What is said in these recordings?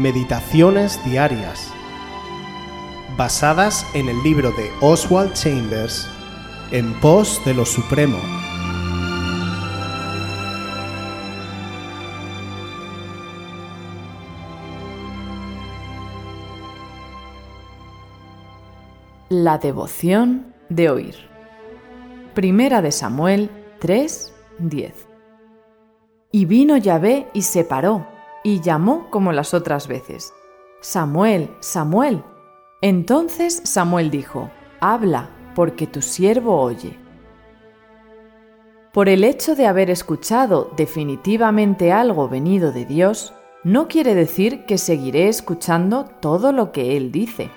Meditaciones Diarias, basadas en el libro de Oswald Chambers, En pos de lo Supremo. La devoción de oír. Primera de Samuel 3, 10. Y vino Yahvé y se paró, y llamó como las otras veces. Samuel, Samuel. Entonces Samuel dijo, Habla, porque tu siervo oye. Por el hecho de haber escuchado definitivamente algo venido de Dios, no quiere decir que seguiré escuchando todo lo que Él dice.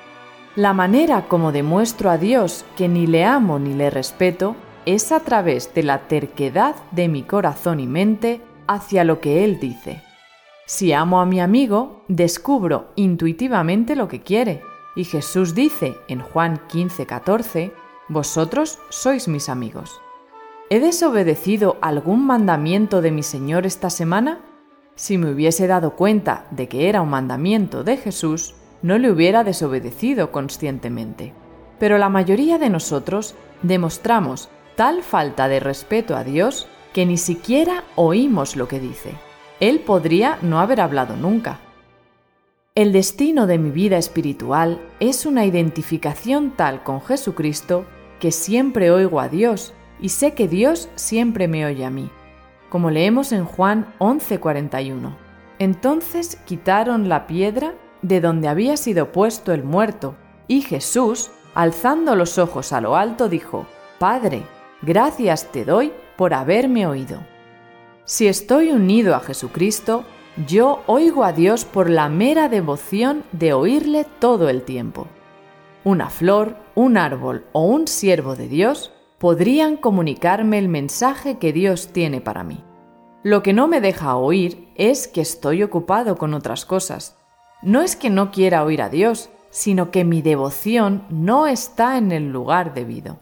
La manera como demuestro a Dios que ni le amo ni le respeto es a través de la terquedad de mi corazón y mente hacia lo que Él dice. Si amo a mi amigo, descubro intuitivamente lo que quiere. Y Jesús dice en Juan 15:14, Vosotros sois mis amigos. ¿He desobedecido algún mandamiento de mi Señor esta semana? Si me hubiese dado cuenta de que era un mandamiento de Jesús, no le hubiera desobedecido conscientemente. Pero la mayoría de nosotros demostramos tal falta de respeto a Dios que ni siquiera oímos lo que dice. Él podría no haber hablado nunca. El destino de mi vida espiritual es una identificación tal con Jesucristo que siempre oigo a Dios y sé que Dios siempre me oye a mí, como leemos en Juan 11:41. Entonces quitaron la piedra de donde había sido puesto el muerto, y Jesús, alzando los ojos a lo alto, dijo, Padre, gracias te doy por haberme oído. Si estoy unido a Jesucristo, yo oigo a Dios por la mera devoción de oírle todo el tiempo. Una flor, un árbol o un siervo de Dios podrían comunicarme el mensaje que Dios tiene para mí. Lo que no me deja oír es que estoy ocupado con otras cosas. No es que no quiera oír a Dios, sino que mi devoción no está en el lugar debido.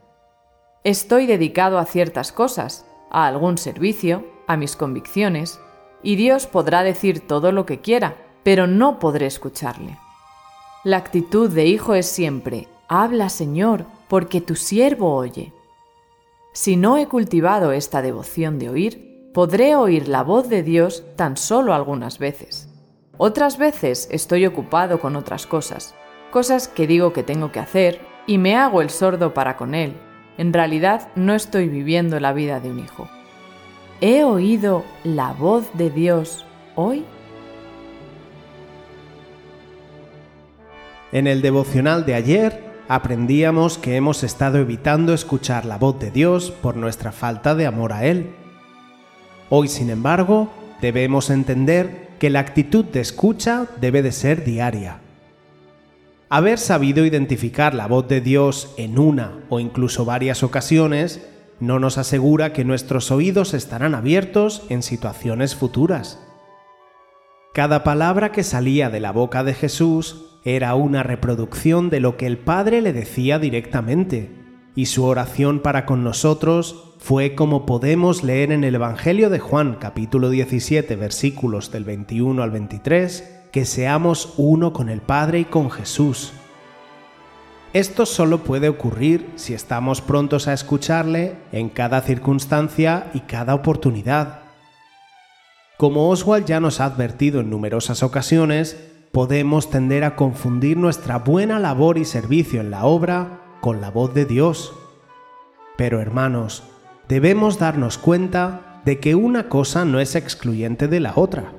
Estoy dedicado a ciertas cosas, a algún servicio, a mis convicciones, y Dios podrá decir todo lo que quiera, pero no podré escucharle. La actitud de hijo es siempre, habla Señor, porque tu siervo oye. Si no he cultivado esta devoción de oír, podré oír la voz de Dios tan solo algunas veces. Otras veces estoy ocupado con otras cosas, cosas que digo que tengo que hacer, y me hago el sordo para con Él, en realidad no estoy viviendo la vida de un hijo. ¿He oído la voz de Dios hoy? En el devocional de ayer aprendíamos que hemos estado evitando escuchar la voz de Dios por nuestra falta de amor a Él. Hoy, sin embargo, debemos entender que la actitud de escucha debe de ser diaria. Haber sabido identificar la voz de Dios en una o incluso varias ocasiones no nos asegura que nuestros oídos estarán abiertos en situaciones futuras. Cada palabra que salía de la boca de Jesús era una reproducción de lo que el Padre le decía directamente, y su oración para con nosotros fue como podemos leer en el Evangelio de Juan capítulo 17 versículos del 21 al 23, que seamos uno con el Padre y con Jesús. Esto solo puede ocurrir si estamos prontos a escucharle en cada circunstancia y cada oportunidad. Como Oswald ya nos ha advertido en numerosas ocasiones, podemos tender a confundir nuestra buena labor y servicio en la obra con la voz de Dios. Pero hermanos, debemos darnos cuenta de que una cosa no es excluyente de la otra.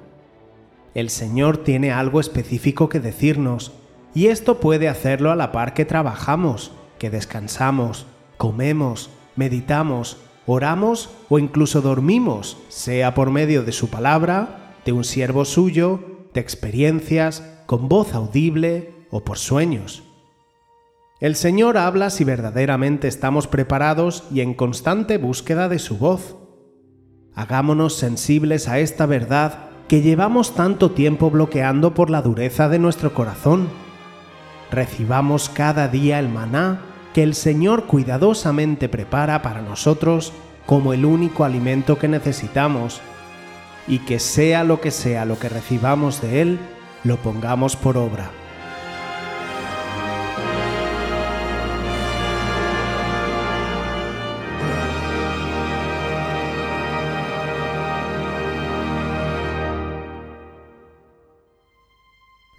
El Señor tiene algo específico que decirnos, y esto puede hacerlo a la par que trabajamos, que descansamos, comemos, meditamos, oramos o incluso dormimos, sea por medio de su palabra, de un siervo suyo, de experiencias, con voz audible o por sueños. El Señor habla si verdaderamente estamos preparados y en constante búsqueda de su voz. Hagámonos sensibles a esta verdad que llevamos tanto tiempo bloqueando por la dureza de nuestro corazón. Recibamos cada día el maná que el Señor cuidadosamente prepara para nosotros como el único alimento que necesitamos, y que sea lo que sea lo que recibamos de Él, lo pongamos por obra.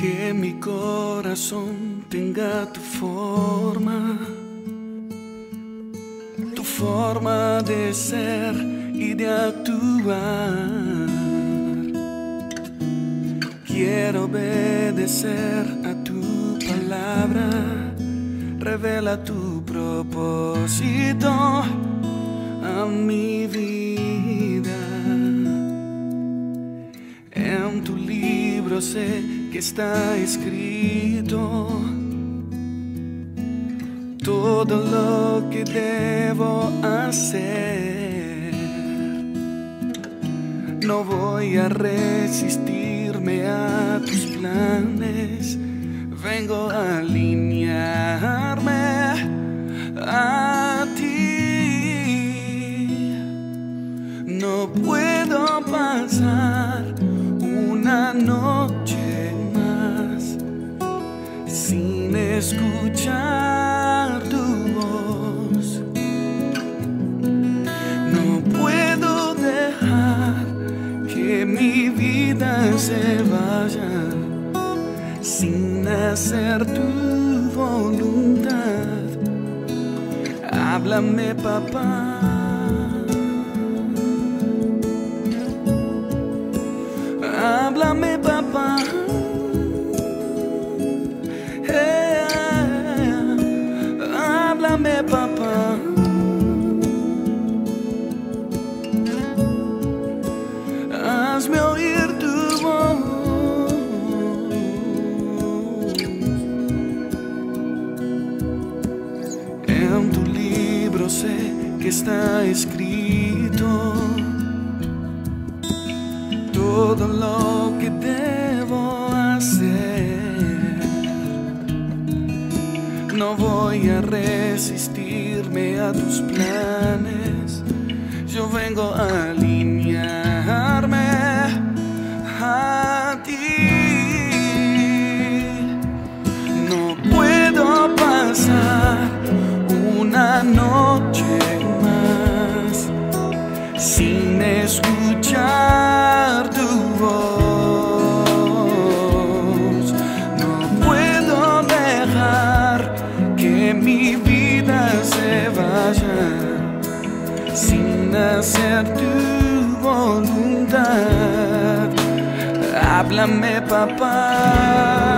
Que mi corazón tenga tu forma, tu forma de ser y de actuar. Quiero obedecer a tu palabra, revela tu propósito a mi vida. En tu libro sé que está escrito todo lo que debo hacer. No voy a resistirme a tus planes, vengo a hacer tu voluntad. Háblame, papá. En tu libro sé que está escrito todo lo que debo hacer. No voy a resistirme a tus planes. Yo vengo a Háblame, papá.